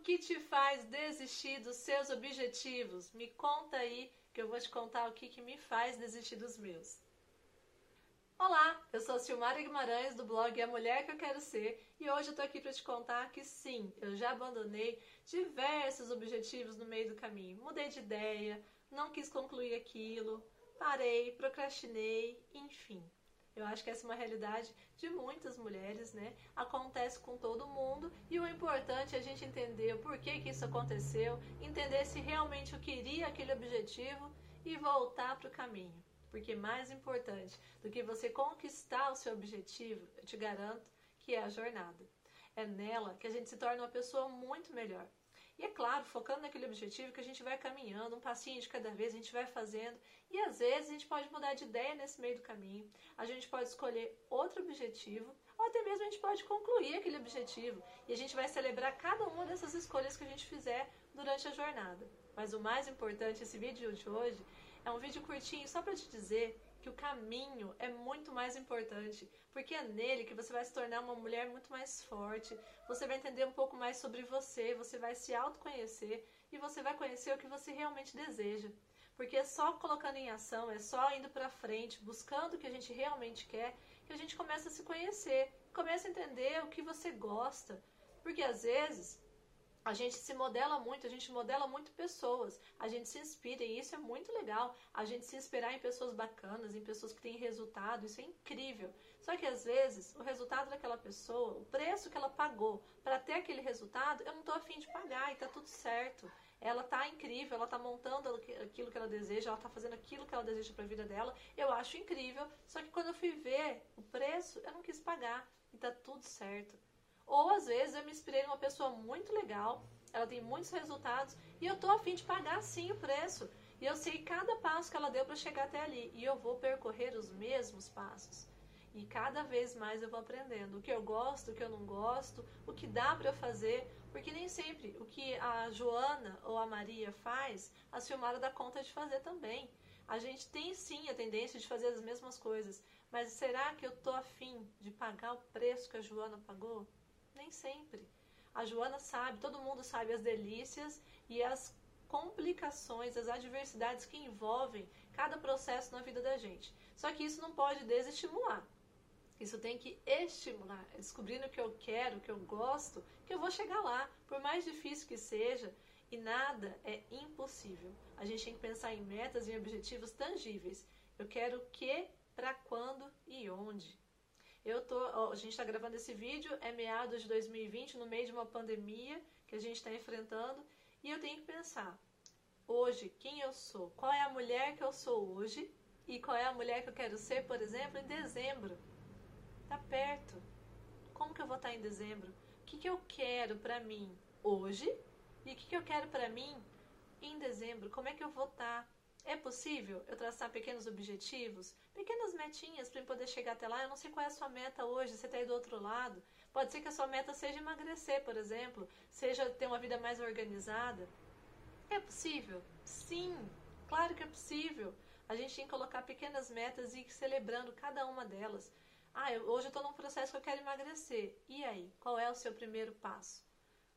que te faz desistir dos seus objetivos? Me conta aí que eu vou te contar o que, que me faz desistir dos meus. Olá, eu sou Silmara Guimarães do blog A Mulher que eu quero ser e hoje eu tô aqui para te contar que sim, eu já abandonei diversos objetivos no meio do caminho. Mudei de ideia, não quis concluir aquilo, parei, procrastinei, enfim. Eu acho que essa é uma realidade de muitas mulheres, né? Acontece com todo mundo e o importante é a gente entender o porquê que isso aconteceu, entender se realmente eu queria aquele objetivo e voltar para o caminho. Porque mais importante do que você conquistar o seu objetivo, eu te garanto que é a jornada. É nela que a gente se torna uma pessoa muito melhor. E é claro, focando naquele objetivo que a gente vai caminhando, um passinho de cada vez, a gente vai fazendo. E às vezes a gente pode mudar de ideia nesse meio do caminho. A gente pode escolher outro objetivo, ou até mesmo a gente pode concluir aquele objetivo. E a gente vai celebrar cada uma dessas escolhas que a gente fizer durante a jornada. Mas o mais importante, esse vídeo de hoje, é um vídeo curtinho só para te dizer que o caminho é muito mais importante, porque é nele que você vai se tornar uma mulher muito mais forte, você vai entender um pouco mais sobre você, você vai se autoconhecer e você vai conhecer o que você realmente deseja. Porque é só colocando em ação, é só indo para frente, buscando o que a gente realmente quer, que a gente começa a se conhecer, começa a entender o que você gosta. Porque às vezes a gente se modela muito, a gente modela muito pessoas, a gente se inspira e isso é muito legal. A gente se inspirar em pessoas bacanas, em pessoas que têm resultado, isso é incrível. Só que às vezes o resultado daquela pessoa, o preço que ela pagou para ter aquele resultado, eu não estou afim de pagar e tá tudo certo. Ela tá incrível, ela tá montando aquilo que ela deseja, ela tá fazendo aquilo que ela deseja para a vida dela. Eu acho incrível, só que quando eu fui ver o preço, eu não quis pagar e tá tudo certo. Ou às vezes eu me inspirei numa pessoa muito legal, ela tem muitos resultados e eu tô afim de pagar sim o preço. E eu sei cada passo que ela deu para chegar até ali e eu vou percorrer os mesmos passos. E cada vez mais eu vou aprendendo o que eu gosto, o que eu não gosto, o que dá para fazer, porque nem sempre o que a Joana ou a Maria faz, a Silmara dá conta de fazer também. A gente tem sim a tendência de fazer as mesmas coisas, mas será que eu tô afim de pagar o preço que a Joana pagou? Nem sempre. A Joana sabe, todo mundo sabe as delícias e as complicações, as adversidades que envolvem cada processo na vida da gente. Só que isso não pode desestimular. Isso tem que estimular, é descobrindo o que eu quero, o que eu gosto, que eu vou chegar lá, por mais difícil que seja, e nada é impossível. A gente tem que pensar em metas e objetivos tangíveis. Eu quero o que, para quando e onde. Eu tô, ó, a gente está gravando esse vídeo, é meados de 2020, no meio de uma pandemia que a gente está enfrentando, e eu tenho que pensar, hoje, quem eu sou? Qual é a mulher que eu sou hoje? E qual é a mulher que eu quero ser, por exemplo, em dezembro? Tá perto. Como que eu vou estar em dezembro? O que, que eu quero para mim hoje? E o que, que eu quero para mim em dezembro? Como é que eu vou estar? É possível eu traçar pequenos objetivos, pequenas metinhas para poder chegar até lá? Eu não sei qual é a sua meta hoje, você está aí do outro lado. Pode ser que a sua meta seja emagrecer, por exemplo, seja ter uma vida mais organizada. É possível? Sim, claro que é possível. A gente tem que colocar pequenas metas e ir celebrando cada uma delas. Ah, eu, hoje eu estou num processo que eu quero emagrecer. E aí, qual é o seu primeiro passo?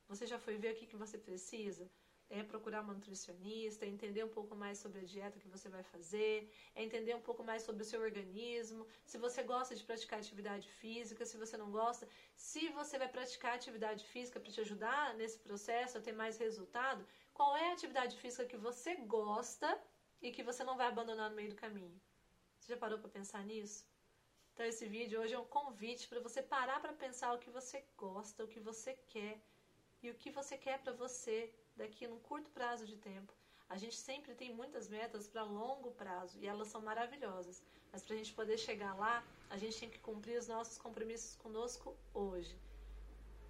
Você já foi ver o que, que você precisa? É procurar uma nutricionista, é entender um pouco mais sobre a dieta que você vai fazer, é entender um pouco mais sobre o seu organismo, se você gosta de praticar atividade física, se você não gosta, se você vai praticar atividade física para te ajudar nesse processo a ter mais resultado, qual é a atividade física que você gosta e que você não vai abandonar no meio do caminho. Você já parou para pensar nisso? Então esse vídeo hoje é um convite para você parar para pensar o que você gosta, o que você quer e o que você quer para você daqui num curto prazo de tempo. A gente sempre tem muitas metas para longo prazo e elas são maravilhosas, mas para a gente poder chegar lá, a gente tem que cumprir os nossos compromissos conosco hoje.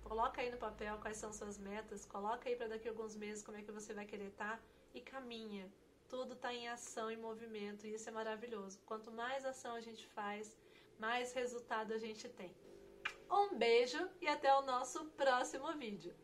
Coloca aí no papel quais são suas metas, coloca aí para daqui a alguns meses como é que você vai querer estar tá, e caminha. Tudo está em ação e movimento e isso é maravilhoso. Quanto mais ação a gente faz, mais resultado a gente tem. Um beijo e até o nosso próximo vídeo.